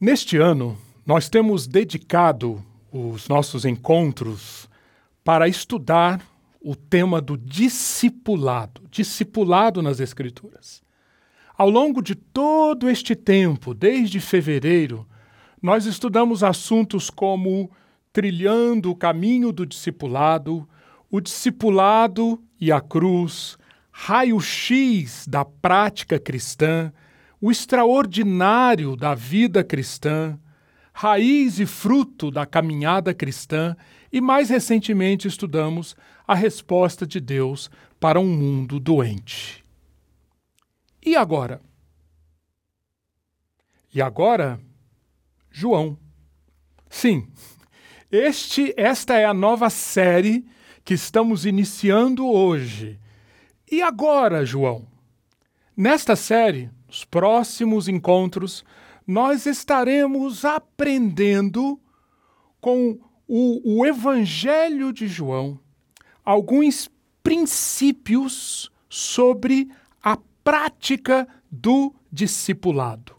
Neste ano, nós temos dedicado os nossos encontros para estudar o tema do discipulado, discipulado nas Escrituras. Ao longo de todo este tempo, desde fevereiro, nós estudamos assuntos como trilhando o caminho do discipulado, o discipulado e a cruz, raio-x da prática cristã, o extraordinário da vida cristã, raiz e fruto da caminhada cristã, e mais recentemente estudamos a resposta de Deus para um mundo doente. E agora? E agora, João. Sim, este, esta é a nova série que estamos iniciando hoje. E agora, João? Nesta série, nos próximos encontros, nós estaremos aprendendo com o, o Evangelho de João alguns princípios sobre a prática do discipulado.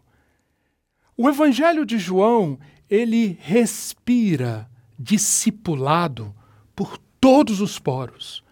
O Evangelho de João, ele respira discipulado por todos os poros.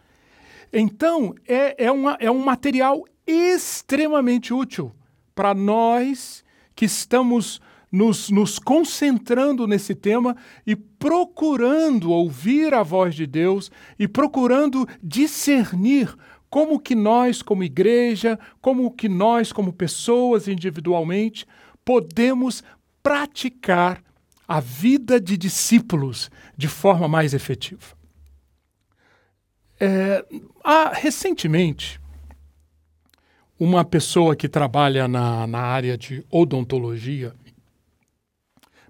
Então, é, é, uma, é um material extremamente útil para nós que estamos nos, nos concentrando nesse tema e procurando ouvir a voz de Deus e procurando discernir como que nós, como igreja, como que nós, como pessoas individualmente, podemos praticar a vida de discípulos de forma mais efetiva. É, há, recentemente, uma pessoa que trabalha na, na área de odontologia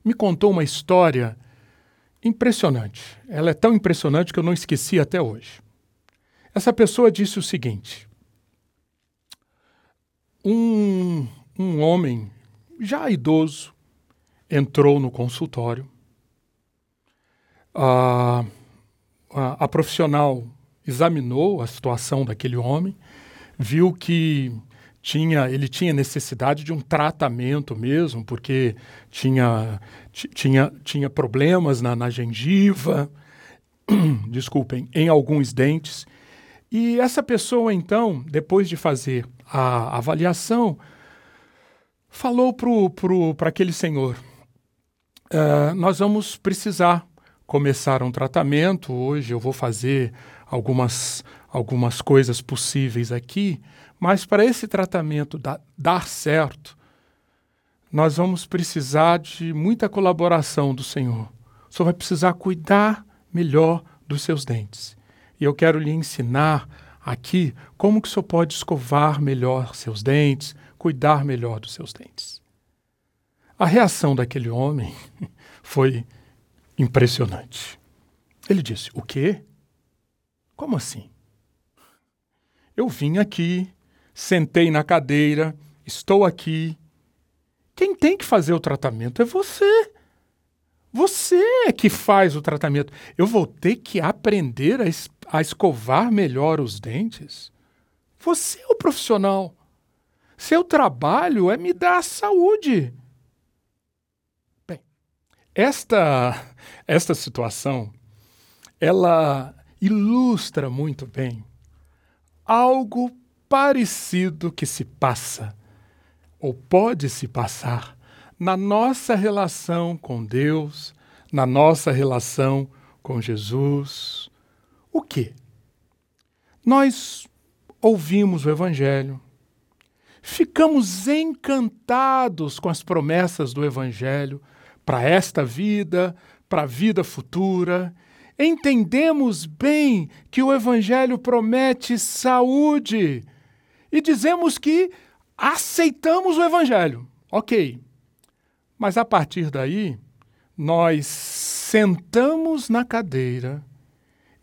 me contou uma história impressionante. Ela é tão impressionante que eu não esqueci até hoje. Essa pessoa disse o seguinte: um, um homem já idoso entrou no consultório. A, a, a profissional examinou a situação daquele homem viu que tinha, ele tinha necessidade de um tratamento mesmo, porque tinha, tinha, tinha problemas na, na gengiva, desculpem, em alguns dentes. E essa pessoa, então, depois de fazer a avaliação, falou para aquele senhor: uh, Nós vamos precisar começar um tratamento. Hoje eu vou fazer algumas algumas coisas possíveis aqui, mas para esse tratamento da, dar certo, nós vamos precisar de muita colaboração do Senhor. O Senhor vai precisar cuidar melhor dos seus dentes. E eu quero lhe ensinar aqui como que o Senhor pode escovar melhor seus dentes, cuidar melhor dos seus dentes. A reação daquele homem foi impressionante. Ele disse: O quê? Como assim? Eu vim aqui, sentei na cadeira, estou aqui. Quem tem que fazer o tratamento é você. Você é que faz o tratamento. Eu vou ter que aprender a, es a escovar melhor os dentes? Você é o profissional. Seu trabalho é me dar saúde. Bem, esta, esta situação, ela ilustra muito bem algo parecido que se passa, ou pode se passar, na nossa relação com Deus, na nossa relação com Jesus. O que? Nós ouvimos o Evangelho, ficamos encantados com as promessas do Evangelho para esta vida, para a vida futura entendemos bem que o Evangelho promete saúde e dizemos que aceitamos o Evangelho. Ok. Mas a partir daí, nós sentamos na cadeira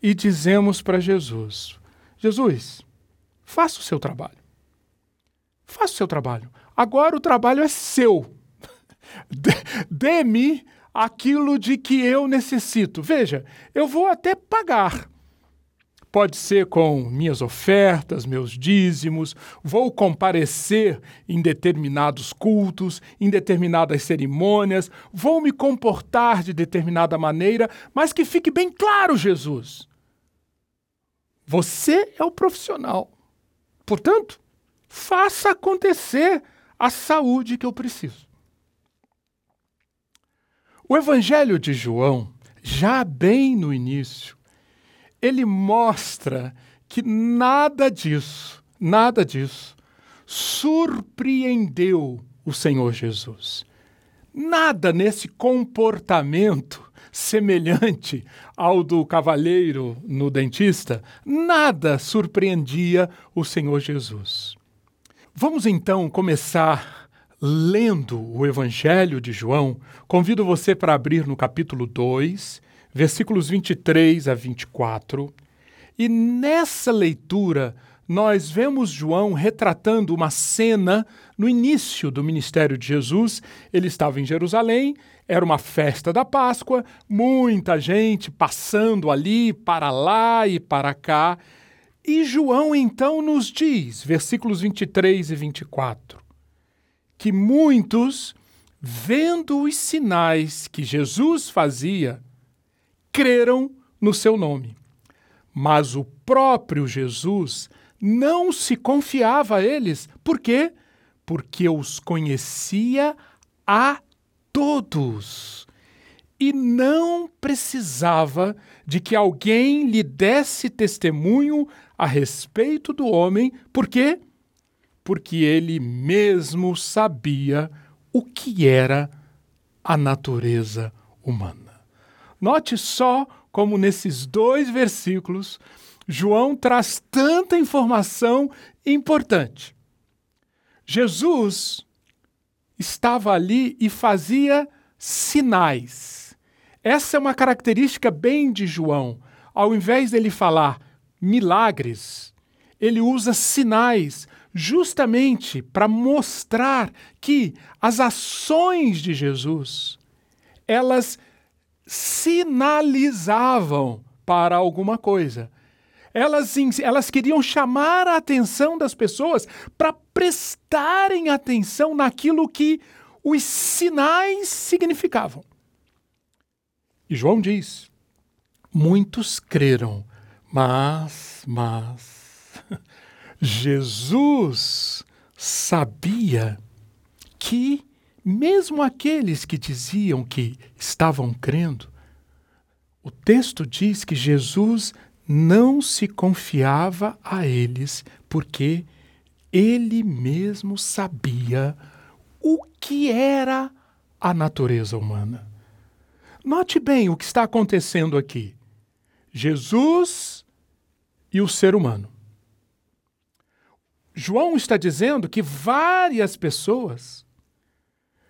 e dizemos para Jesus: Jesus, faça o seu trabalho. Faça o seu trabalho. Agora o trabalho é seu. Dê-me aquilo de que eu necessito. Veja, eu vou até pagar pode ser com minhas ofertas, meus dízimos, vou comparecer em determinados cultos, em determinadas cerimônias, vou me comportar de determinada maneira, mas que fique bem claro, Jesus. Você é o profissional. Portanto, faça acontecer a saúde que eu preciso. O Evangelho de João, já bem no início, ele mostra que nada disso, nada disso, surpreendeu o Senhor Jesus. Nada nesse comportamento semelhante ao do cavalheiro no dentista, nada surpreendia o Senhor Jesus. Vamos então começar lendo o Evangelho de João, convido você para abrir no capítulo 2, versículos 23 a 24. E nessa leitura, nós vemos João retratando uma cena no início do ministério de Jesus. Ele estava em Jerusalém, era uma festa da Páscoa, muita gente passando ali para lá e para cá. E João então nos diz, versículos 23 e 24: que muitos, vendo os sinais que Jesus fazia, creram no seu nome. Mas o próprio Jesus não se confiava a eles. Por quê? Porque os conhecia a todos e não precisava de que alguém lhe desse testemunho a respeito do homem, por quê? Porque ele mesmo sabia o que era a natureza humana. Note só como nesses dois versículos João traz tanta informação importante. Jesus estava ali e fazia sinais. Essa é uma característica bem de João. Ao invés dele falar milagres, ele usa sinais justamente para mostrar que as ações de Jesus elas sinalizavam para alguma coisa. Elas, elas queriam chamar a atenção das pessoas para prestarem atenção naquilo que os sinais significavam. E João diz: muitos creram, mas, mas, Jesus sabia que, mesmo aqueles que diziam que estavam crendo, o texto diz que Jesus não se confiava a eles, porque ele mesmo sabia o que era a natureza humana. Note bem o que está acontecendo aqui. Jesus e o ser humano. João está dizendo que várias pessoas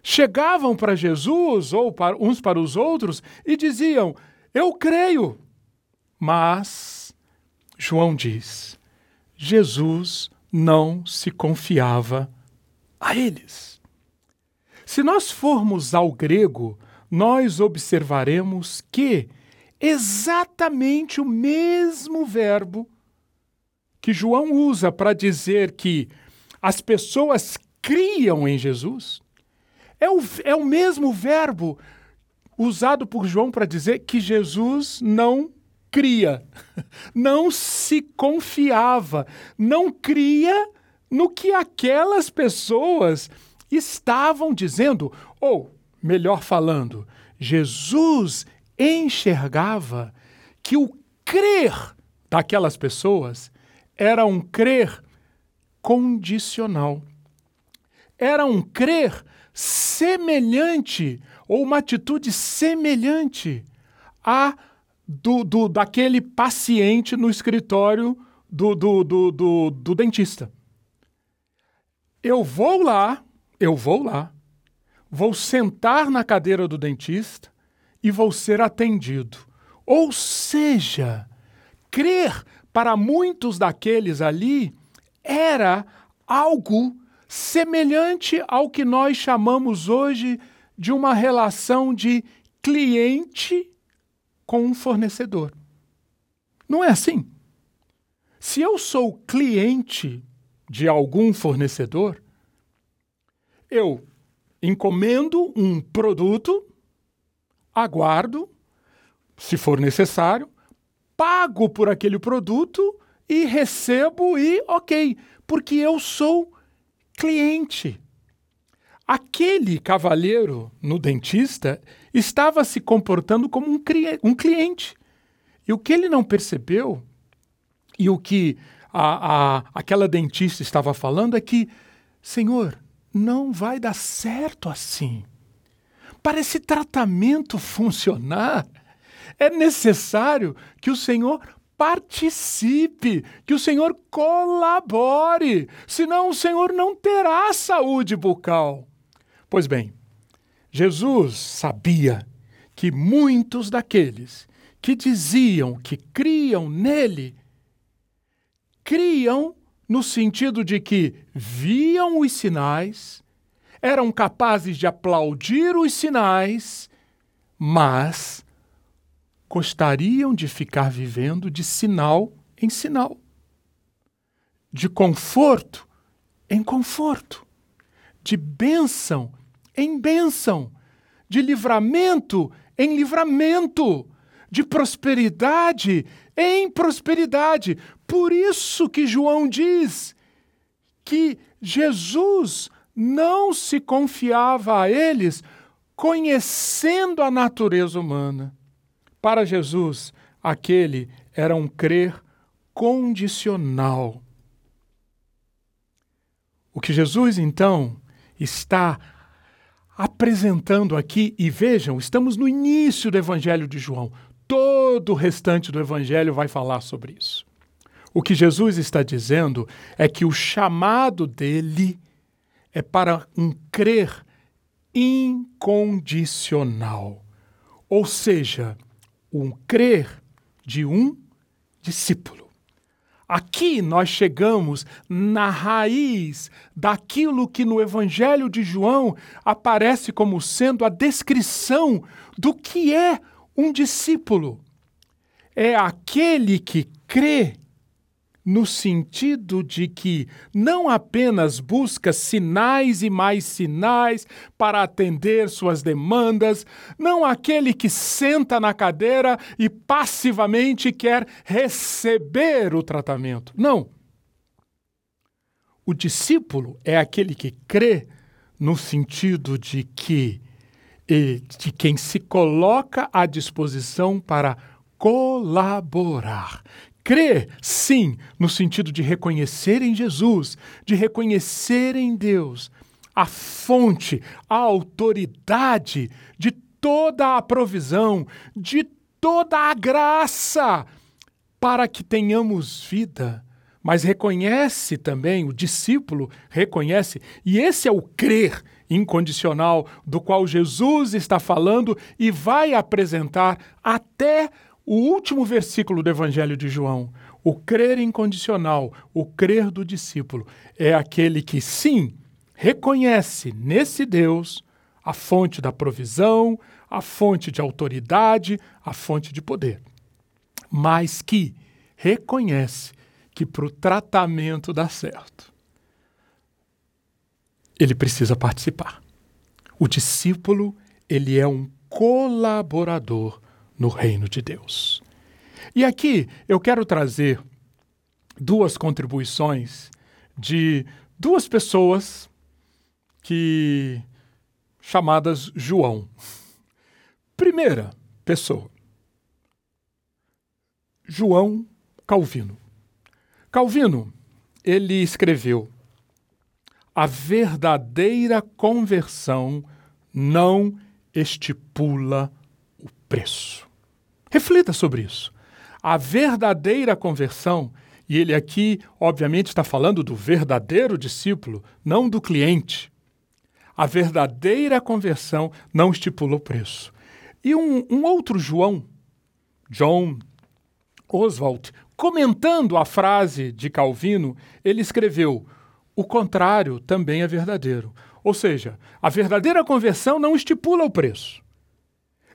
chegavam para Jesus ou para uns para os outros e diziam: Eu creio. Mas João diz: Jesus não se confiava a eles. Se nós formos ao grego, nós observaremos que exatamente o mesmo verbo que João usa para dizer que as pessoas criam em Jesus é o, é o mesmo verbo usado por João para dizer que Jesus não cria, não se confiava, não cria no que aquelas pessoas estavam dizendo, ou, melhor falando, Jesus enxergava que o crer daquelas pessoas era um crer condicional. Era um crer semelhante, ou uma atitude semelhante a do, do, daquele paciente no escritório do, do, do, do, do dentista. Eu vou lá, eu vou lá, vou sentar na cadeira do dentista e vou ser atendido. Ou seja, crer para muitos daqueles ali, era algo semelhante ao que nós chamamos hoje de uma relação de cliente com um fornecedor. Não é assim? Se eu sou cliente de algum fornecedor, eu encomendo um produto, aguardo, se for necessário, pago por aquele produto e recebo e ok, porque eu sou cliente. Aquele cavalheiro no dentista estava se comportando como um, um cliente. E o que ele não percebeu, e o que a, a, aquela dentista estava falando, é que, Senhor, não vai dar certo assim. Para esse tratamento funcionar, é necessário que o Senhor participe, que o Senhor colabore, senão o Senhor não terá saúde bucal. Pois bem, Jesus sabia que muitos daqueles que diziam que criam nele, criam no sentido de que viam os sinais, eram capazes de aplaudir os sinais, mas gostariam de ficar vivendo de sinal em sinal, de conforto em conforto, de bênção em bênção, de livramento em livramento, de prosperidade em prosperidade. Por isso que João diz que Jesus não se confiava a eles conhecendo a natureza humana. Para Jesus, aquele era um crer condicional. O que Jesus, então, está apresentando aqui, e vejam, estamos no início do Evangelho de João. Todo o restante do Evangelho vai falar sobre isso. O que Jesus está dizendo é que o chamado dele é para um crer incondicional. Ou seja, um crer de um discípulo. Aqui nós chegamos na raiz daquilo que no Evangelho de João aparece como sendo a descrição do que é um discípulo. É aquele que crê no sentido de que não apenas busca sinais e mais sinais para atender suas demandas, não aquele que senta na cadeira e passivamente quer receber o tratamento. Não. O discípulo é aquele que crê no sentido de que de quem se coloca à disposição para colaborar, Crer, sim, no sentido de reconhecer em Jesus, de reconhecer em Deus a fonte, a autoridade de toda a provisão, de toda a graça, para que tenhamos vida. Mas reconhece também, o discípulo reconhece, e esse é o crer incondicional do qual Jesus está falando e vai apresentar até o último versículo do Evangelho de João, o crer incondicional, o crer do discípulo, é aquele que, sim, reconhece nesse Deus a fonte da provisão, a fonte de autoridade, a fonte de poder, mas que reconhece que para o tratamento dar certo, ele precisa participar. O discípulo, ele é um colaborador no reino de Deus. E aqui eu quero trazer duas contribuições de duas pessoas que chamadas João. Primeira pessoa, João Calvino. Calvino, ele escreveu: A verdadeira conversão não estipula o preço. Reflita sobre isso. A verdadeira conversão, e ele aqui, obviamente, está falando do verdadeiro discípulo, não do cliente. A verdadeira conversão não estipulou preço. E um, um outro João, John Oswald, comentando a frase de Calvino, ele escreveu: o contrário também é verdadeiro. Ou seja, a verdadeira conversão não estipula o preço.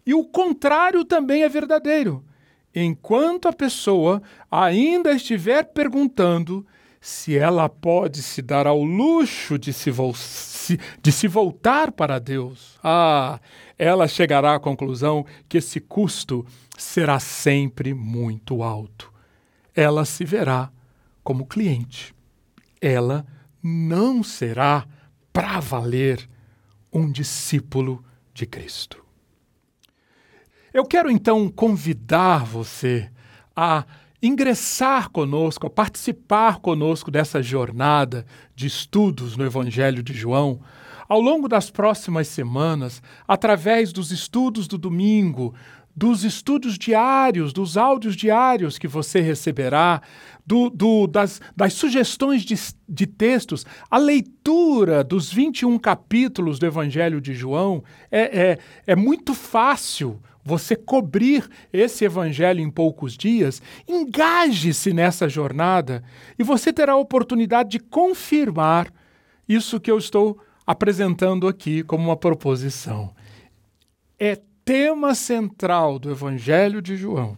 E o contrário também é verdadeiro. enquanto a pessoa ainda estiver perguntando se ela pode se dar ao luxo de se, de se voltar para Deus, ah, ela chegará à conclusão que esse custo será sempre muito alto. Ela se verá como cliente. Ela não será, para valer, um discípulo de Cristo. Eu quero então convidar você a ingressar conosco, a participar conosco dessa jornada de estudos no Evangelho de João, ao longo das próximas semanas, através dos estudos do domingo, dos estudos diários, dos áudios diários que você receberá, do, do, das, das, sugestões de, de, textos, a leitura dos 21 capítulos do Evangelho de João, é, é, é muito fácil você cobrir esse evangelho em poucos dias, engaje-se nessa jornada e você terá a oportunidade de confirmar isso que eu estou apresentando aqui como uma proposição. É tema central do evangelho de João.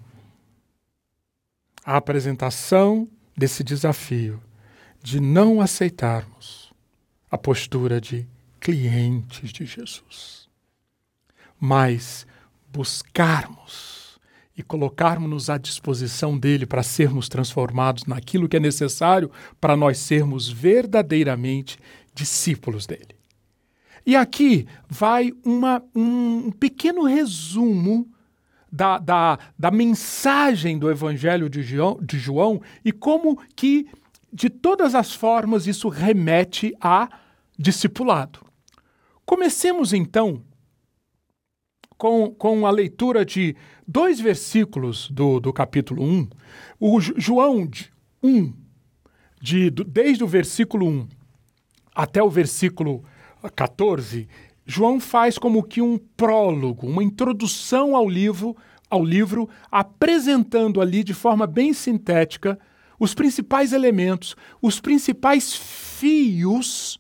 A apresentação desse desafio de não aceitarmos a postura de clientes de Jesus, mas buscarmos e colocarmos-nos à disposição dele para sermos transformados naquilo que é necessário para nós sermos verdadeiramente discípulos dele. E aqui vai uma, um pequeno resumo da, da, da mensagem do Evangelho de João, de João e como que, de todas as formas, isso remete a discipulado. Comecemos então com, com a leitura de dois versículos do, do capítulo 1. O João 1, de, desde o versículo 1 até o versículo 14, João faz como que um prólogo, uma introdução ao livro, ao livro, apresentando ali de forma bem sintética os principais elementos, os principais fios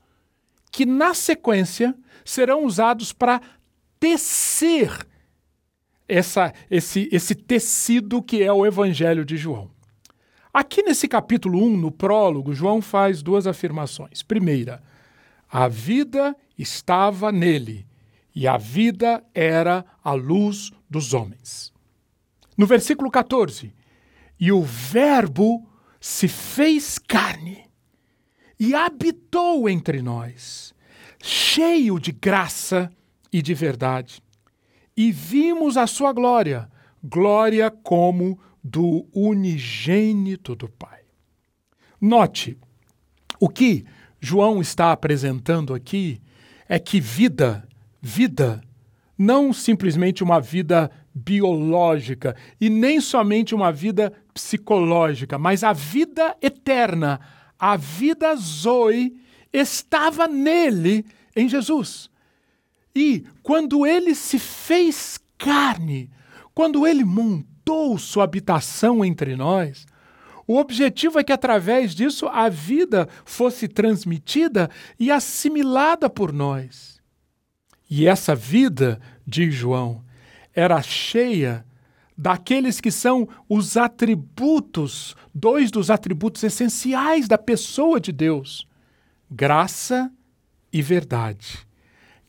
que na sequência serão usados para tecer essa, esse, esse tecido que é o Evangelho de João. Aqui nesse capítulo 1, no prólogo, João faz duas afirmações. Primeira, a vida estava nele e a vida era a luz dos homens. No versículo 14, e o Verbo se fez carne e habitou entre nós, cheio de graça e de verdade. E vimos a sua glória, glória como do unigênito do Pai. Note, o que João está apresentando aqui é que vida, vida, não simplesmente uma vida biológica e nem somente uma vida psicológica, mas a vida eterna, a vida Zoe, estava nele, em Jesus. E quando ele se fez carne, quando ele montou sua habitação entre nós, o objetivo é que através disso a vida fosse transmitida e assimilada por nós. E essa vida, diz João, era cheia daqueles que são os atributos, dois dos atributos essenciais da pessoa de Deus: graça e verdade.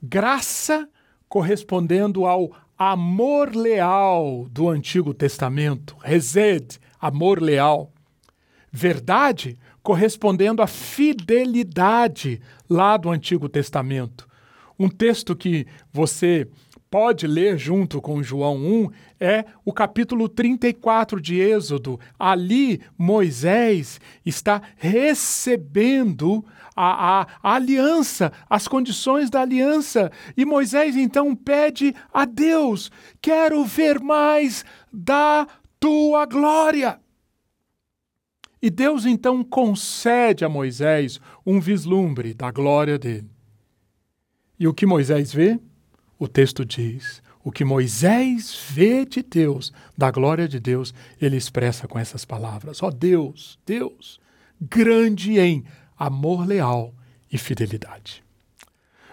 Graça correspondendo ao amor leal do Antigo Testamento, resed, amor leal. Verdade correspondendo à fidelidade lá do Antigo Testamento. Um texto que você pode ler junto com João 1 é o capítulo 34 de Êxodo. Ali, Moisés está recebendo a, a, a, aliança, as condições da aliança. E Moisés então pede a Deus: quero ver mais da tua glória. E Deus então concede a Moisés um vislumbre da glória dele. E o que Moisés vê? o texto diz: o que Moisés vê de Deus, da glória de Deus, ele expressa com essas palavras: Ó oh Deus, Deus, grande em amor leal e fidelidade.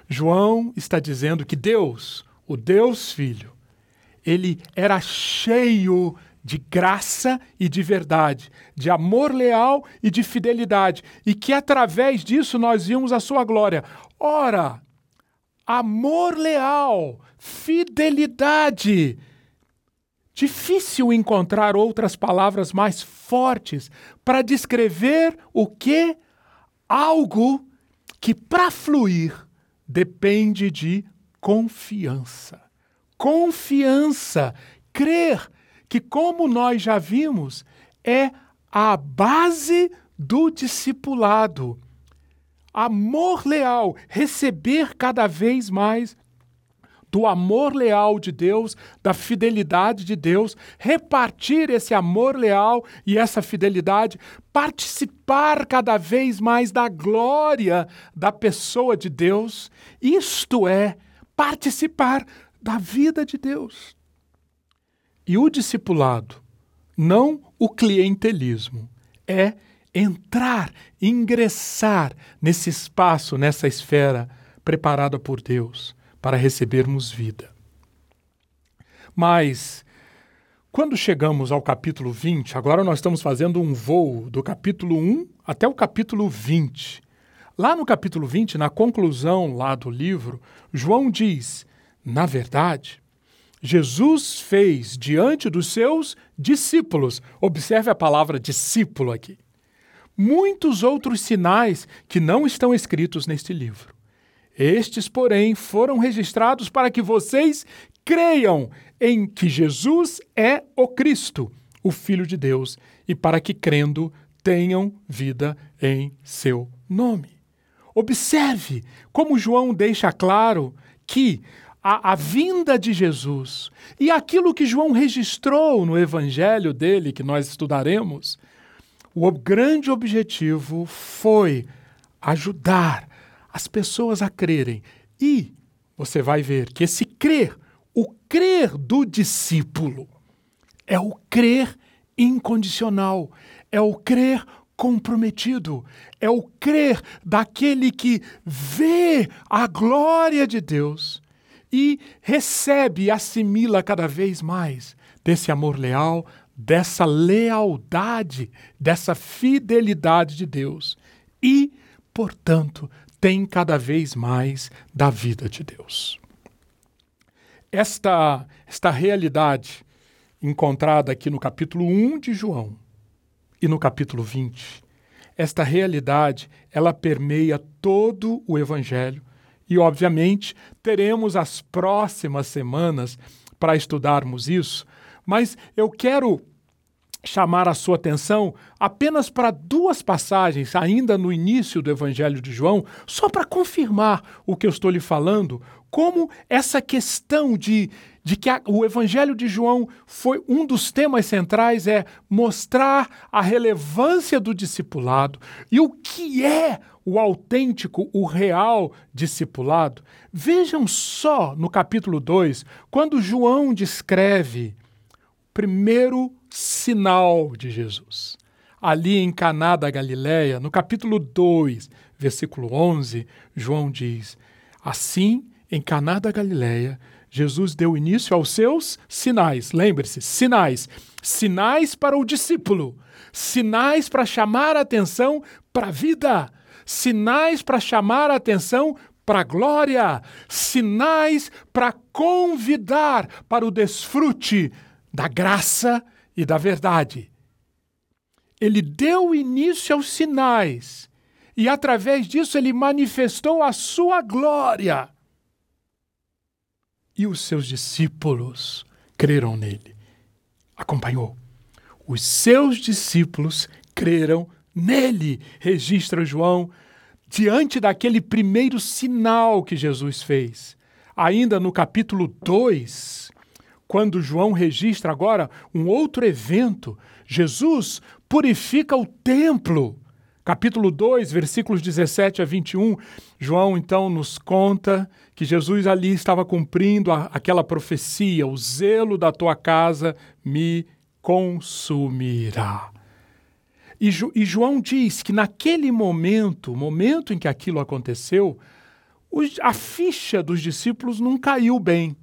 João está dizendo que Deus, o Deus Filho, ele era cheio de graça e de verdade, de amor leal e de fidelidade, e que através disso nós vimos a sua glória. Ora, amor leal, fidelidade. Difícil encontrar outras palavras mais fortes para descrever o que? Algo que, para fluir, depende de confiança. Confiança, crer que, como nós já vimos, é a base do discipulado. Amor leal, receber cada vez mais do amor leal de Deus, da fidelidade de Deus, repartir esse amor leal e essa fidelidade, participar cada vez mais da glória da pessoa de Deus. Isto é participar da vida de Deus. E o discipulado, não o clientelismo, é entrar, ingressar nesse espaço, nessa esfera preparada por Deus para recebermos vida. Mas, quando chegamos ao capítulo 20, agora nós estamos fazendo um voo do capítulo 1 até o capítulo 20. Lá no capítulo 20, na conclusão lá do livro, João diz: na verdade, Jesus fez diante dos seus discípulos, observe a palavra discípulo aqui, muitos outros sinais que não estão escritos neste livro. Estes, porém, foram registrados para que vocês creiam em que Jesus é o Cristo, o Filho de Deus, e para que, crendo, tenham vida em seu nome. Observe como João deixa claro que a, a, vinda de Jesus e aquilo que João registrou no evangelho dele, que nós estudaremos, o grande objetivo foi ajudar as pessoas a crerem. E você vai ver que esse crer, o crer do discípulo, é o crer incondicional, é o crer comprometido, é o crer daquele que vê a glória de Deus e recebe e assimila cada vez mais desse amor leal, dessa lealdade, dessa fidelidade de Deus. E, portanto, tem cada vez mais da vida de Deus. Esta, esta realidade encontrada aqui no capítulo 1 de João e no capítulo 20, esta realidade, ela permeia todo o evangelho e, obviamente, teremos as próximas semanas para estudarmos isso, mas eu quero chamar a sua atenção apenas para duas passagens, ainda no início do Evangelho de João, só para confirmar o que eu estou lhe falando, como essa questão de, de que a, o Evangelho de João foi um dos temas centrais é mostrar a relevância do discipulado e o que é o autêntico, o real discipulado. Vejam só no capítulo 2, quando João descreve primeiro sinal de Jesus. Ali em Caná da Galileia, no capítulo 2, versículo 11, João diz: Assim, em Caná da Galileia, Jesus deu início aos seus sinais. Lembre-se, sinais. Sinais para o discípulo, sinais para chamar a atenção para a vida, sinais para chamar a atenção para a glória, sinais para convidar para o desfrute da graça e da verdade. Ele deu início aos sinais e, através disso, ele manifestou a sua glória. E os seus discípulos creram nele. Acompanhou. Os seus discípulos creram nele, registra João, diante daquele primeiro sinal que Jesus fez. Ainda no capítulo 2, quando João registra agora um outro evento, Jesus purifica o templo. Capítulo 2, versículos 17 a 21, João então nos conta que Jesus ali estava cumprindo a, aquela profecia: o zelo da tua casa me consumirá. E, e João diz que naquele momento, momento em que aquilo aconteceu, a ficha dos discípulos não caiu bem.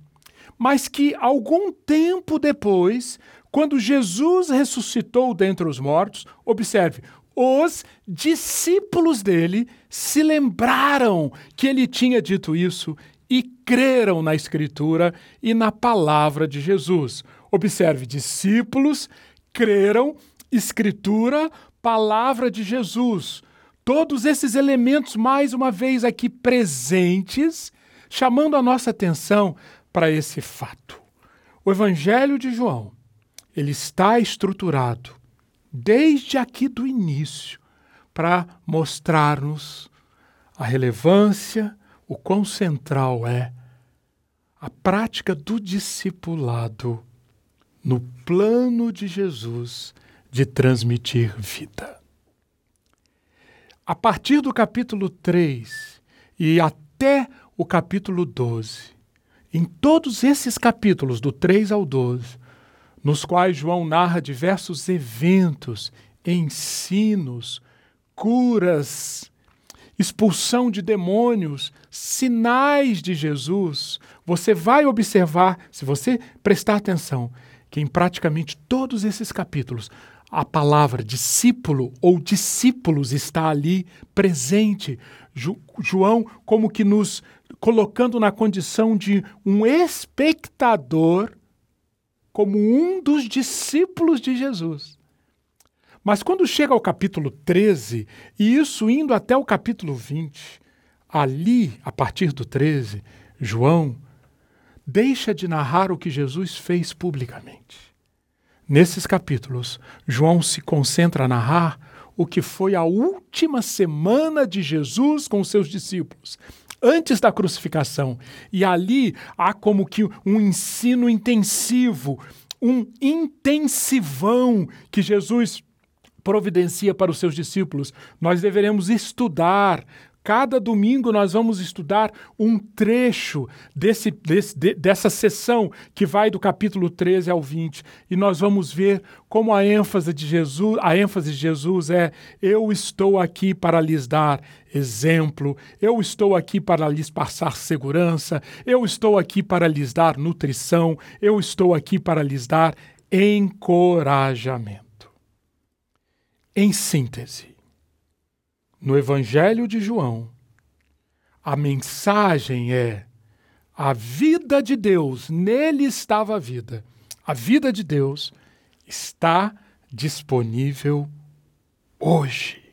Mas que algum tempo depois, quando Jesus ressuscitou dentre os mortos, observe, os discípulos dele se lembraram que ele tinha dito isso e creram na Escritura e na palavra de Jesus. Observe, discípulos creram, Escritura, palavra de Jesus. Todos esses elementos, mais uma vez aqui presentes, chamando a nossa atenção para esse fato. O Evangelho de João, ele está estruturado desde aqui do início para mostrar-nos a relevância, o quão central é a prática do discipulado no plano de Jesus de transmitir vida. A partir do capítulo 3 e até o capítulo 12, em todos esses capítulos, do 3 ao 12, nos quais João narra diversos eventos, ensinos, curas, expulsão de demônios, sinais de Jesus, você vai observar, se você prestar atenção, que em praticamente todos esses capítulos a palavra discípulo ou discípulos está ali presente. Jo João, como que nos colocando na condição de um espectador, como um dos discípulos de Jesus. Mas quando chega ao capítulo 13, e isso indo até o capítulo 20, ali, a partir do 13, João deixa de narrar o que Jesus fez publicamente. Nesses capítulos, João se concentra a narrar o que foi a última semana de Jesus com seus discípulos, antes da crucificação. E ali há como que um ensino intensivo, um intensivão que Jesus providencia para os seus discípulos. Nós deveremos estudar, Cada domingo nós vamos estudar um trecho desse, desse, de, dessa sessão que vai do capítulo 13 ao 20 e nós vamos ver como a ênfase de Jesus, a ênfase de Jesus é eu estou aqui para lhes dar exemplo, eu estou aqui para lhes passar segurança, eu estou aqui para lhes dar nutrição, eu estou aqui para lhes dar encorajamento. Em síntese, no Evangelho de João, a mensagem é: a vida de Deus, nele estava a vida. A vida de Deus está disponível hoje.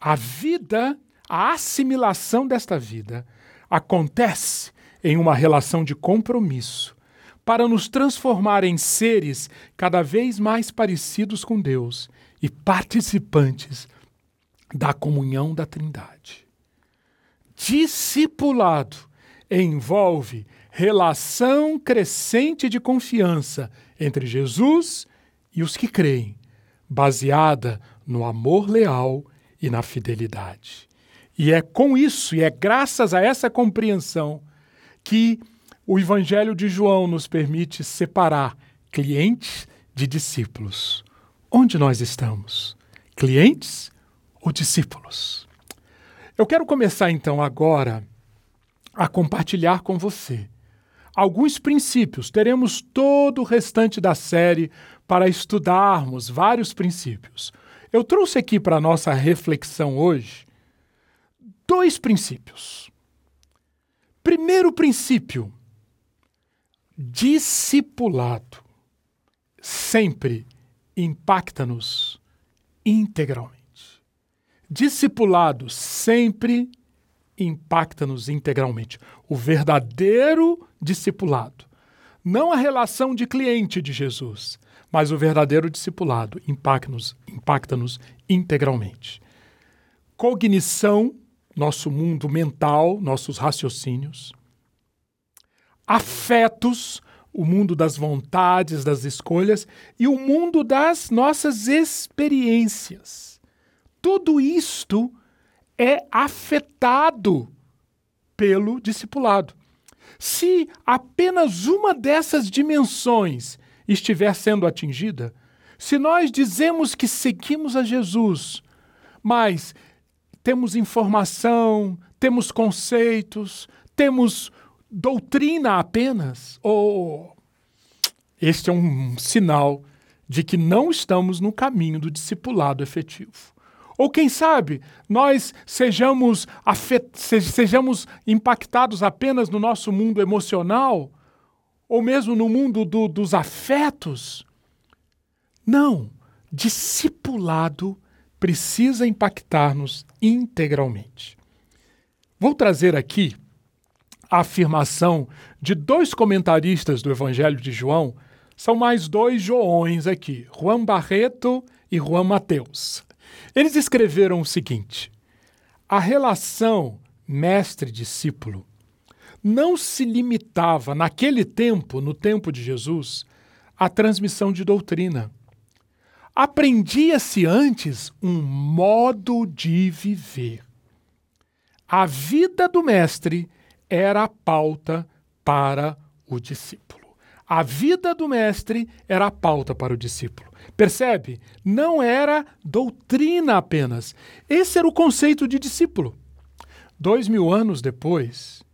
A vida, a assimilação desta vida, acontece em uma relação de compromisso para nos transformar em seres cada vez mais parecidos com Deus e participantes da comunhão da Trindade. Discipulado envolve relação crescente de confiança entre Jesus e os que creem, baseada no amor leal e na fidelidade. E é com isso, e é graças a essa compreensão, que o Evangelho de João nos permite separar clientes de discípulos. Onde nós estamos? Clientes ou discípulos. Eu quero começar então agora a compartilhar com você alguns princípios. Teremos todo o restante da série para estudarmos vários princípios. Eu trouxe aqui para a nossa reflexão hoje dois princípios. Primeiro princípio: discipulado sempre impacta-nos integralmente. Discipulado sempre impacta-nos integralmente. O verdadeiro discipulado. Não a relação de cliente de Jesus, mas o verdadeiro discipulado impacta-nos impacta integralmente. Cognição, nosso mundo mental, nossos raciocínios. Afetos, o mundo das vontades, das escolhas. E o mundo das nossas experiências tudo isto é afetado pelo discipulado. Se apenas uma dessas dimensões estiver sendo atingida, se nós dizemos que seguimos a Jesus, mas temos informação, temos conceitos, temos doutrina apenas? Ou este é um sinal de que não estamos no caminho do discipulado efetivo? Ou quem sabe nós sejamos, afet... sejamos impactados apenas no nosso mundo emocional, ou mesmo no mundo do, dos afetos? Não. Discipulado precisa impactar-nos integralmente. Vou trazer aqui a afirmação de dois comentaristas do Evangelho de João. São mais dois Joões aqui, Juan Barreto e Juan Mateus. Eles escreveram o seguinte: a relação mestre-discípulo não se limitava, naquele tempo, no tempo de Jesus, à transmissão de doutrina. Aprendia-se antes um modo de viver. A vida do mestre era a pauta para o discípulo. A vida do mestre era a pauta para o discípulo. Percebe? Não era doutrina apenas. Esse era o conceito de discípulo. Dois mil anos depois,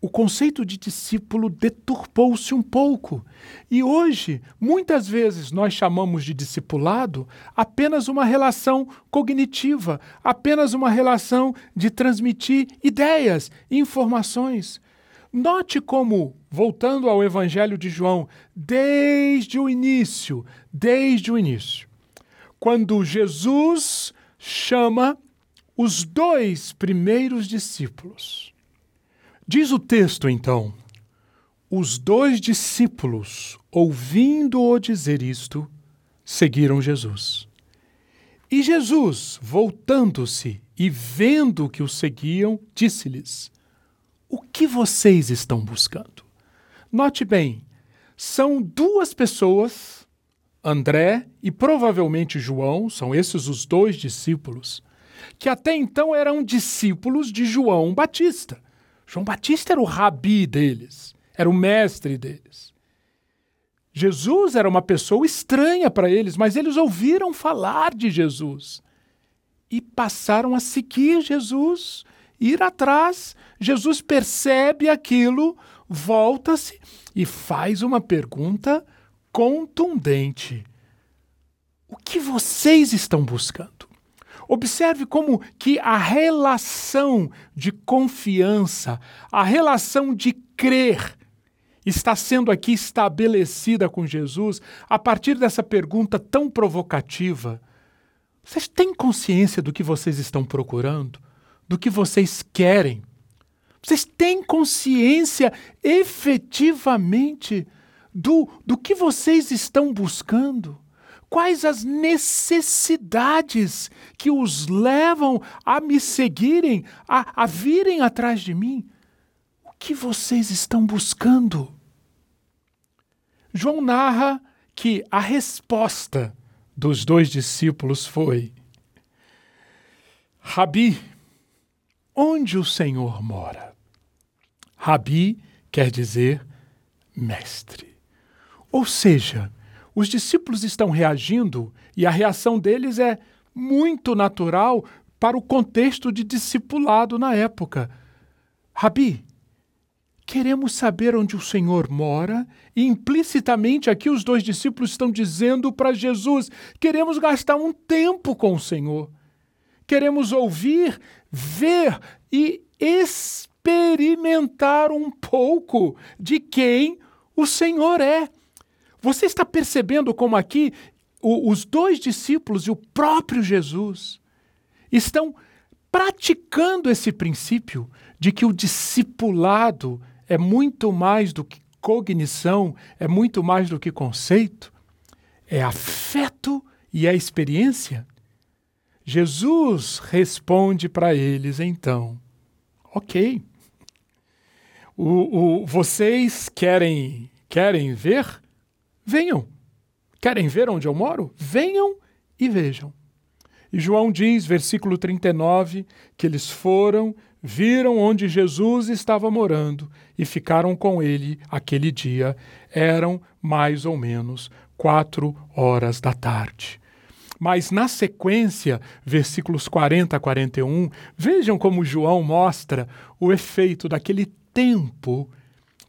o conceito de discípulo deturpou-se um pouco. E hoje, muitas vezes, nós chamamos de discipulado apenas uma relação cognitiva, apenas uma relação de transmitir ideias, informações. Note como, voltando ao Evangelho de João, desde o início, desde o início, quando Jesus chama os dois primeiros discípulos, diz o texto então: os dois discípulos, ouvindo-o dizer isto, seguiram Jesus. E Jesus, voltando-se e vendo que o seguiam, disse-lhes: o que vocês estão buscando? Note bem, são duas pessoas, André e provavelmente João, são esses os dois discípulos, que até então eram discípulos de João Batista. João Batista era o rabi deles, era o mestre deles. Jesus era uma pessoa estranha para eles, mas eles ouviram falar de Jesus e passaram a seguir Jesus ir atrás. Jesus percebe aquilo, volta-se e faz uma pergunta contundente: O que vocês estão buscando? Observe como que a relação de confiança, a relação de crer, está sendo aqui estabelecida com Jesus a partir dessa pergunta tão provocativa. Vocês têm consciência do que vocês estão procurando? Do que vocês querem. Vocês têm consciência efetivamente do, do que vocês estão buscando? Quais as necessidades que os levam a me seguirem, a, a virem atrás de mim? O que vocês estão buscando? João narra que a resposta dos dois discípulos foi: Rabi, onde o Senhor mora. Rabi quer dizer mestre. Ou seja, os discípulos estão reagindo e a reação deles é muito natural para o contexto de discipulado na época. Rabi, queremos saber onde o Senhor mora, e implicitamente aqui os dois discípulos estão dizendo para Jesus: queremos gastar um tempo com o Senhor. Queremos ouvir ver e experimentar um pouco de quem o Senhor é. Você está percebendo como aqui o, os dois discípulos e o próprio Jesus estão praticando esse princípio de que o discipulado é muito mais do que cognição, é muito mais do que conceito, é afeto e é experiência. Jesus responde para eles então: Ok. O, o, vocês querem, querem ver? Venham. Querem ver onde eu moro? Venham e vejam. E João diz, versículo 39, que eles foram, viram onde Jesus estava morando e ficaram com ele aquele dia. Eram mais ou menos quatro horas da tarde. Mas na sequência, versículos 40 a 41, vejam como João mostra o efeito daquele tempo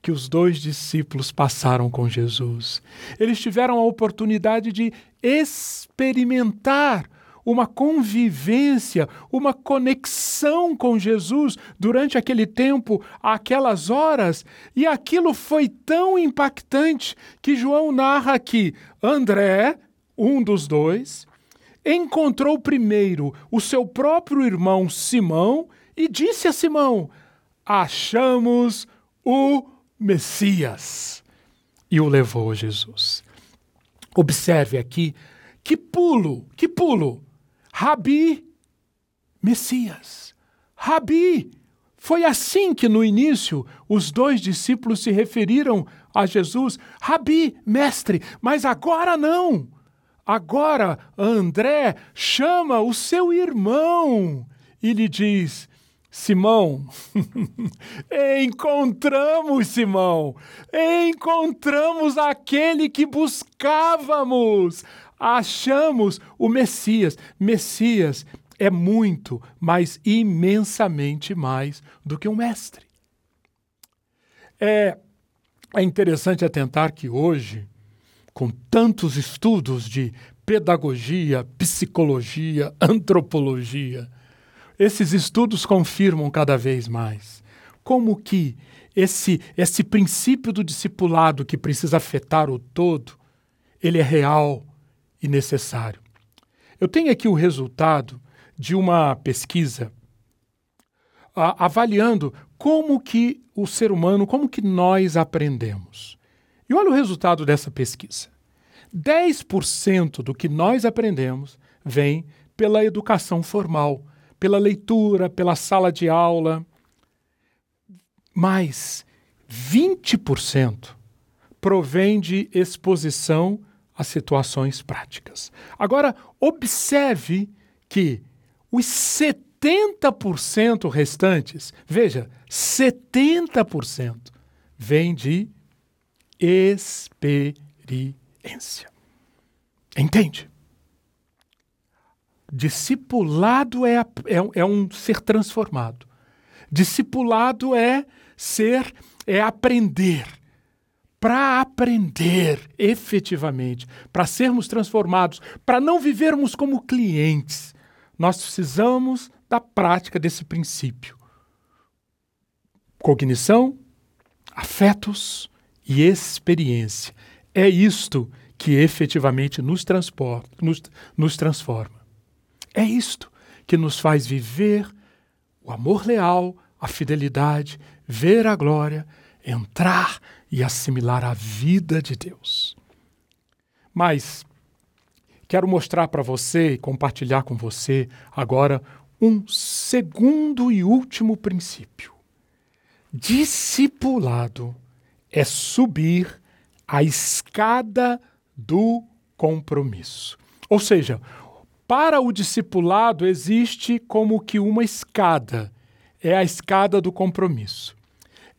que os dois discípulos passaram com Jesus. Eles tiveram a oportunidade de experimentar uma convivência, uma conexão com Jesus durante aquele tempo, aquelas horas, e aquilo foi tão impactante que João narra que André, um dos dois, encontrou primeiro o seu próprio irmão Simão e disse a Simão: Achamos o Messias. E o levou a Jesus. Observe aqui que pulo, que pulo Rabi, Messias. Rabi. Foi assim que no início os dois discípulos se referiram a Jesus, Rabi, mestre, mas agora não. Agora André chama o seu irmão e lhe diz: Simão, encontramos Simão, encontramos aquele que buscávamos, achamos o Messias. Messias é muito, mas imensamente mais do que um mestre. É, é interessante atentar que hoje, com tantos estudos de pedagogia, psicologia, antropologia, esses estudos confirmam cada vez mais como que esse, esse princípio do discipulado que precisa afetar o todo, ele é real, e necessário. Eu tenho aqui o resultado de uma pesquisa avaliando como que o ser humano, como que nós aprendemos. E olha o resultado dessa pesquisa. 10% do que nós aprendemos vem pela educação formal, pela leitura, pela sala de aula. Mas 20% provém de exposição as situações práticas. Agora, observe que os 70% restantes, veja, 70% vem de experiência. Entende? Discipulado é, é, é um ser transformado. Discipulado é ser, é aprender para aprender efetivamente, para sermos transformados, para não vivermos como clientes, nós precisamos da prática desse princípio. Cognição, afetos e experiência. É isto que efetivamente nos, nos, nos transforma. É isto que nos faz viver o amor leal, a fidelidade, ver a glória, entrar e assimilar a vida de Deus. Mas quero mostrar para você e compartilhar com você agora um segundo e último princípio. Discipulado é subir a escada do compromisso. Ou seja, para o discipulado existe como que uma escada, é a escada do compromisso.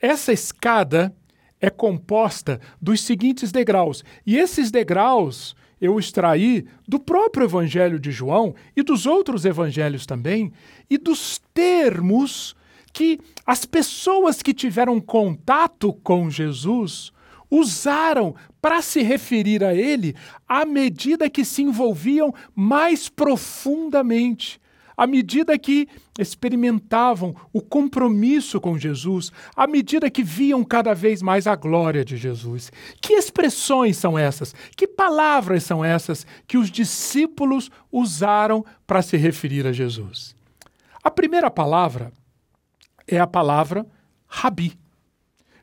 Essa escada é composta dos seguintes degraus. E esses degraus eu extraí do próprio Evangelho de João e dos outros evangelhos também, e dos termos que as pessoas que tiveram contato com Jesus usaram para se referir a ele à medida que se envolviam mais profundamente à medida que experimentavam o compromisso com Jesus, à medida que viam cada vez mais a glória de Jesus. Que expressões são essas? Que palavras são essas que os discípulos usaram para se referir a Jesus? A primeira palavra é a palavra rabi.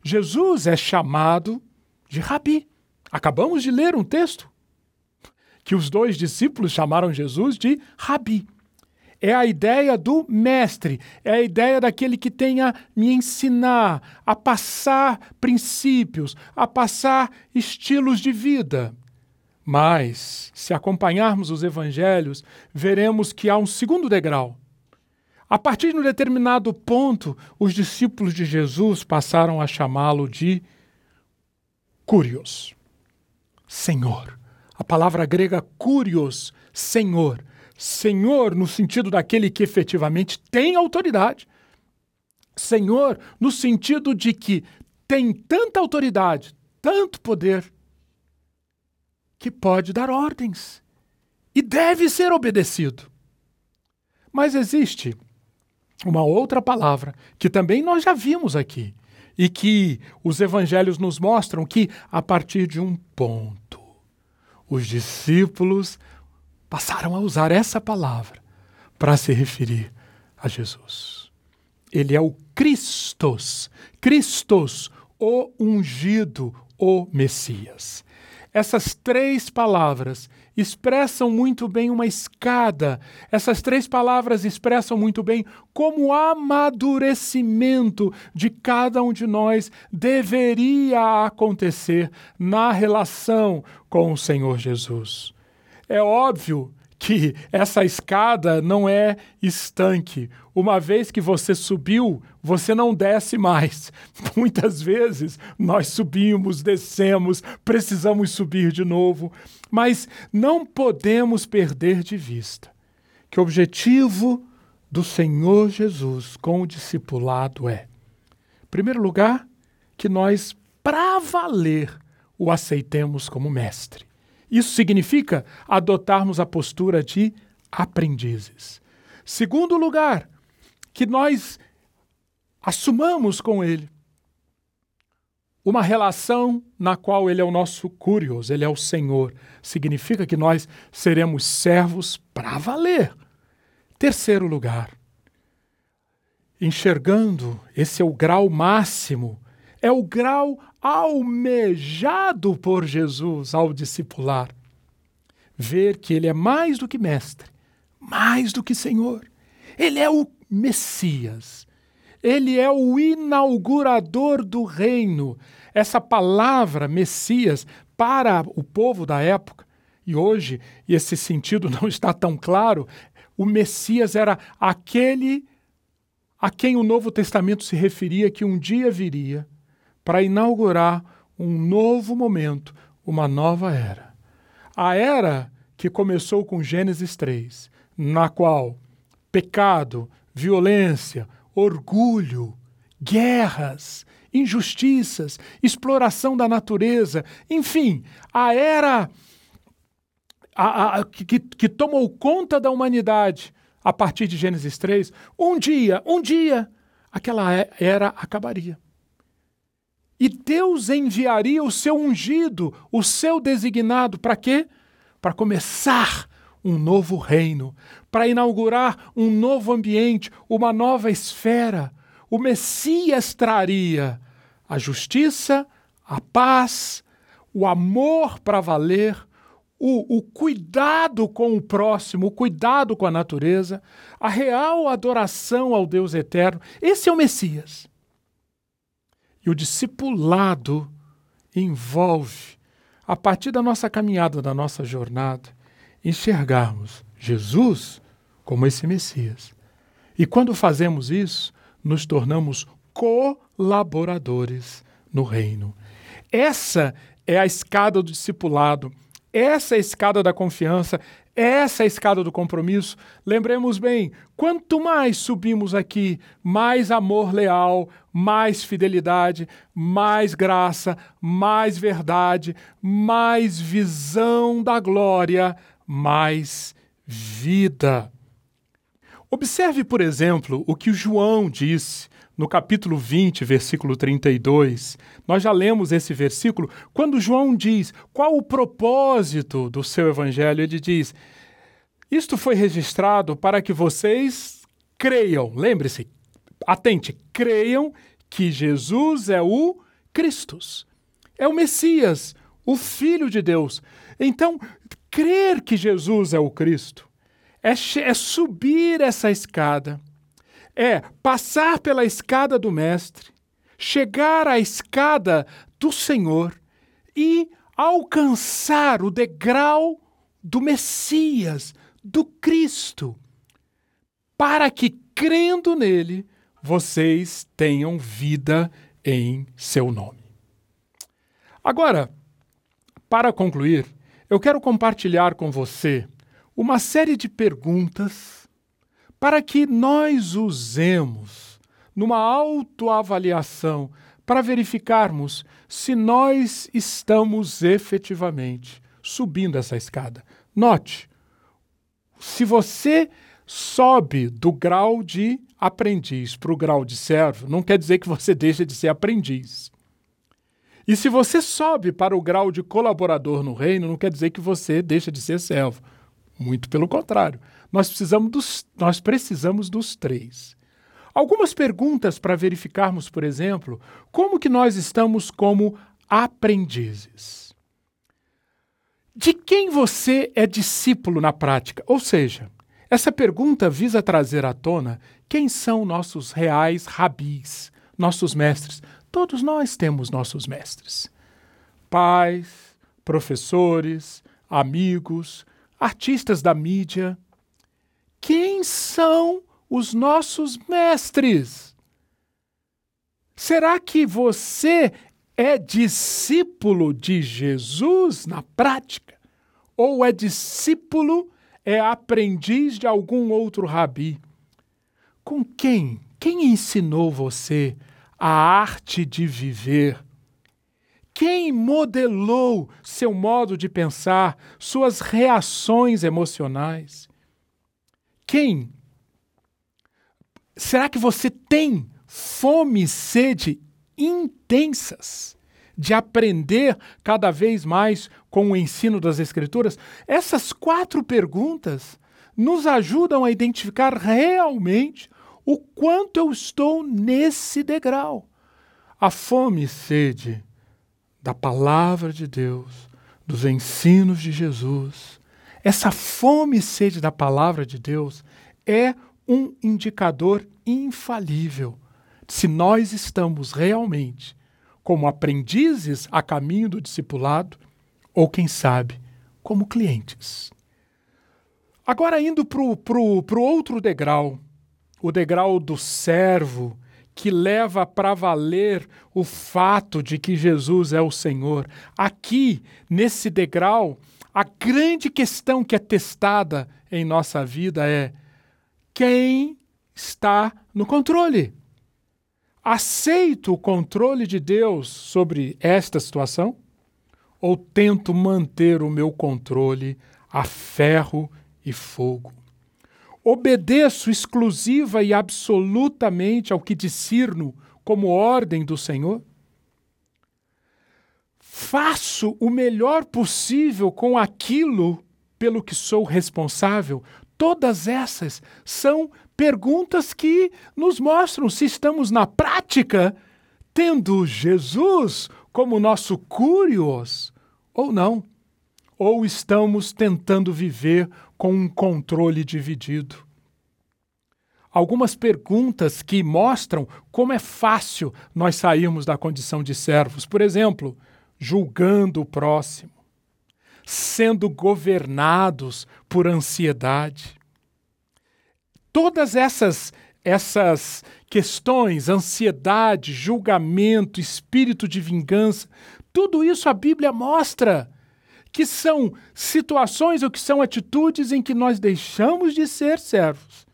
Jesus é chamado de rabi. Acabamos de ler um texto que os dois discípulos chamaram Jesus de rabi é a ideia do mestre, é a ideia daquele que tem a me ensinar, a passar princípios, a passar estilos de vida. Mas, se acompanharmos os evangelhos, veremos que há um segundo degrau. A partir de um determinado ponto, os discípulos de Jesus passaram a chamá-lo de Curios, Senhor. A palavra grega Curios, Senhor Senhor no sentido daquele que efetivamente tem autoridade. Senhor no sentido de que tem tanta autoridade, tanto poder, que pode dar ordens e deve ser obedecido. Mas existe uma outra palavra que também nós já vimos aqui e que os evangelhos nos mostram que, a partir de um ponto, os discípulos passaram a usar essa palavra para se referir a Jesus. Ele é o Cristos, Cristos, o ungido, o Messias. Essas três palavras expressam muito bem uma escada. Essas três palavras expressam muito bem como o amadurecimento de cada um de nós deveria acontecer na relação com o Senhor Jesus. É óbvio que essa escada não é estanque. Uma vez que você subiu, você não desce mais. Muitas vezes nós subimos, descemos, precisamos subir de novo, mas não podemos perder de vista que o objetivo do Senhor Jesus com o discipulado é, em primeiro lugar, que nós, para valer, o aceitemos como mestre. Isso significa adotarmos a postura de aprendizes. Segundo lugar, que nós assumamos com Ele uma relação na qual Ele é o nosso curios, Ele é o Senhor. Significa que nós seremos servos para valer. Terceiro lugar, enxergando, esse é o grau máximo, é o grau almejado por Jesus ao discipular. Ver que Ele é mais do que mestre, mais do que Senhor. Ele é o Messias. Ele é o inaugurador do reino. Essa palavra Messias para o povo da época, e hoje e esse sentido não está tão claro, o Messias era aquele a quem o Novo Testamento se referia que um dia viria para inaugurar um novo momento, uma nova era. A era que começou com Gênesis 3, na qual pecado, violência, orgulho, guerras, injustiças, exploração da natureza, enfim, a era a, a, que, que tomou conta da humanidade a partir de Gênesis 3, um dia, um dia, aquela era acabaria. E Deus enviaria o seu ungido, o seu designado, para quê? Para começar um novo reino, para inaugurar um novo ambiente, uma nova esfera. O Messias traria a justiça, a paz, o amor para valer, o, o, cuidado com o próximo, o cuidado com a natureza, a real adoração ao Deus eterno. Esse é o Messias. E o discipulado envolve, a partir da nossa caminhada, da nossa jornada, enxergarmos Jesus como esse Messias. E quando fazemos isso, nos tornamos colaboradores no reino. Essa é a escada do discipulado, essa é a escada da confiança, essa é a escada do compromisso. Lembremos bem: quanto mais subimos aqui, mais amor leal, mais fidelidade, mais graça, mais verdade, mais visão da glória, mais vida. Observe, por exemplo, o que João disse no capítulo 20, versículo 32. Nós já lemos esse versículo. Quando João diz qual o propósito do seu evangelho, ele diz: Isto foi registrado para que vocês creiam. Lembre-se, atente, creiam que Jesus é o Cristo, é o Messias, o Filho de Deus. Então, crer que Jesus é o Cristo é, é subir essa escada, é passar pela escada do Mestre, chegar à escada do Senhor e alcançar o degrau do Messias, do Cristo, para que, crendo nele, vocês tenham vida em seu nome. Agora, para concluir, eu quero compartilhar com você uma série de perguntas para que nós usemos numa autoavaliação para verificarmos se nós estamos efetivamente subindo essa escada. Note, se você sobe do grau de aprendiz para o grau de servo, não quer dizer que você deixa de ser aprendiz. E se você sobe para o grau de colaborador no reino, não quer dizer que você deixa de ser servo. Muito pelo contrário. Nós precisamos dos, nós precisamos dos três. Algumas perguntas para verificarmos, por exemplo, como que nós estamos como aprendizes. De quem você é discípulo na prática? Ou seja, essa pergunta visa trazer à tona quem são nossos reais rabis, nossos mestres. Todos nós temos nossos mestres. Pais, professores, amigos, artistas da mídia. Quem são os nossos mestres? Será que você é discípulo de Jesus na prática? Ou é discípulo, é aprendiz de algum outro rabi? Com quem? Quem ensinou você a arte de viver? Quem modelou seu modo de pensar, suas reações emocionais? Quem? Será que você tem fome e sede intensas de aprender cada vez mais com o ensino das Escrituras? Essas quatro perguntas nos ajudam a identificar realmente o quanto eu estou nesse degrau. A fome e sede da palavra de Deus, dos ensinos de Jesus, essa fome e sede da palavra de Deus é um indicador infalível se nós estamos realmente como aprendizes a caminho do discipulado ou, quem sabe, como clientes. Agora, indo para o outro degrau, o degrau do servo, que leva para valer o fato de que Jesus é o Senhor. Aqui, nesse degrau, a grande questão que é testada em nossa vida é: quem está no controle? Aceito o controle de Deus sobre esta situação? Ou tento manter o meu controle a ferro e fogo? Obedeço exclusiva e absolutamente ao que discerno como ordem do Senhor? Faço o melhor possível com aquilo pelo que sou responsável? Todas essas são perguntas que nos mostram se estamos na prática tendo Jesus como nosso curios ou não ou estamos tentando viver com um controle dividido? Algumas perguntas que mostram como é fácil nós sairmos da condição de servos. Por exemplo, julgando o próximo, sendo governados por ansiedade. Todas essas essas questões, ansiedade, julgamento, espírito de vingança, tudo isso a Bíblia mostra que são situações ou que são atitudes em que nós deixamos de ser servos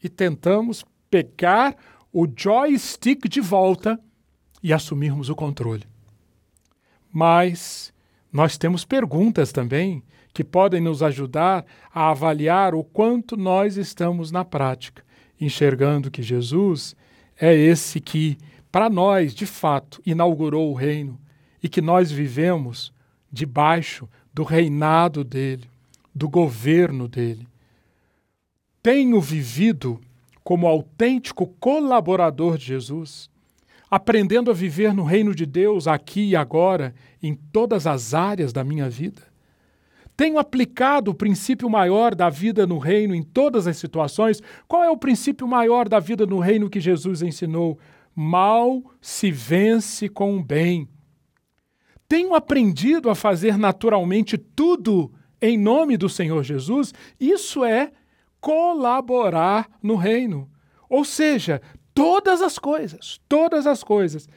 e tentamos pegar o joystick de volta e assumirmos o controle. Mas nós temos perguntas também que podem nos ajudar a avaliar o quanto nós estamos na prática, enxergando que Jesus é esse que, para nós, de fato, inaugurou o reino e que nós vivemos debaixo do reinado dele, do governo dele. Tenho vivido como autêntico colaborador de Jesus, aprendendo a viver no reino de Deus aqui e agora, em todas as áreas da minha vida. Tenho aplicado o princípio maior da vida no reino em todas as situações. Qual é o princípio maior da vida no reino que Jesus ensinou? Mal se vence com o bem tenho aprendido a fazer naturalmente tudo em nome do Senhor Jesus, isso é colaborar no reino. Ou seja, todas as coisas, todas as coisas,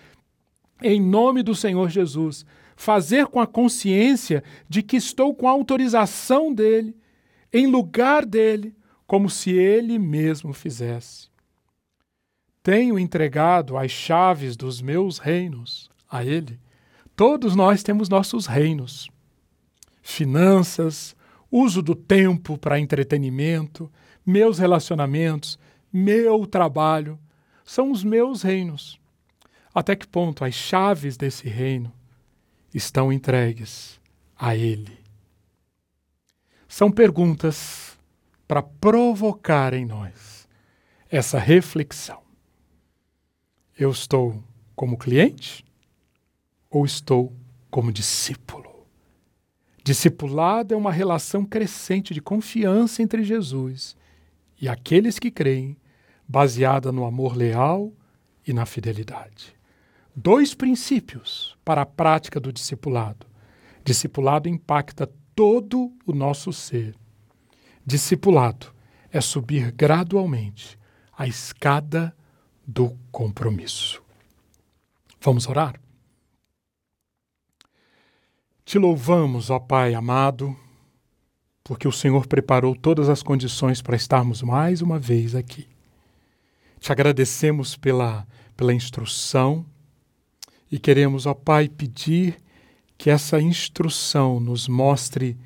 em nome do Senhor Jesus, fazer com a consciência de que estou com a autorização dele, em lugar dele, como se ele mesmo fizesse. tenho entregado as chaves dos meus reinos a Ele. Todos nós temos nossos reinos. Finanças, uso do tempo para entretenimento, meus relacionamentos, meu trabalho, são os meus reinos. Até que ponto as chaves desse reino estão entregues a Ele? São perguntas para provocar em nós essa reflexão. Eu estou como cliente ou estou como discípulo? Discipulado é uma relação crescente de confiança entre Jesus e aqueles que creem, baseada no amor leal e na fidelidade. Dois princípios para a prática do discipulado. Discipulado impacta todo o nosso ser. Discipulado é subir gradualmente a escada do compromisso. Vamos orar? Te louvamos, ó Pai amado, porque o Senhor preparou todas as condições para estarmos mais uma vez aqui. Te agradecemos pela, pela instrução e queremos, ó Pai, pedir que essa instrução nos mostre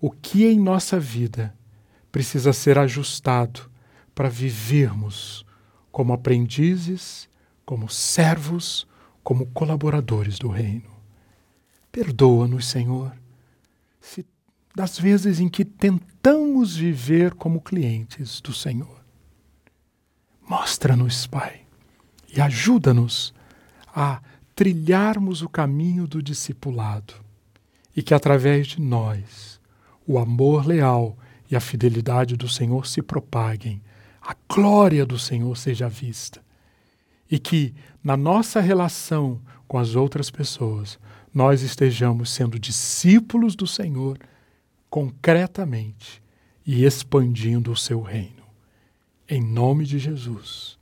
o que em nossa vida precisa ser ajustado para vivermos como aprendizes, como servos, como colaboradores do Reino. Perdoa-nos, Senhor, se das vezes em que tentamos viver como clientes do Senhor. Mostra-nos, Pai, e ajuda-nos a trilharmos o caminho do discipulado e que através de nós o amor leal e a fidelidade do Senhor se propaguem, a glória do Senhor seja vista e que na nossa relação com as outras pessoas nós estejamos sendo discípulos do Senhor concretamente e expandindo o seu reino. Em nome de Jesus.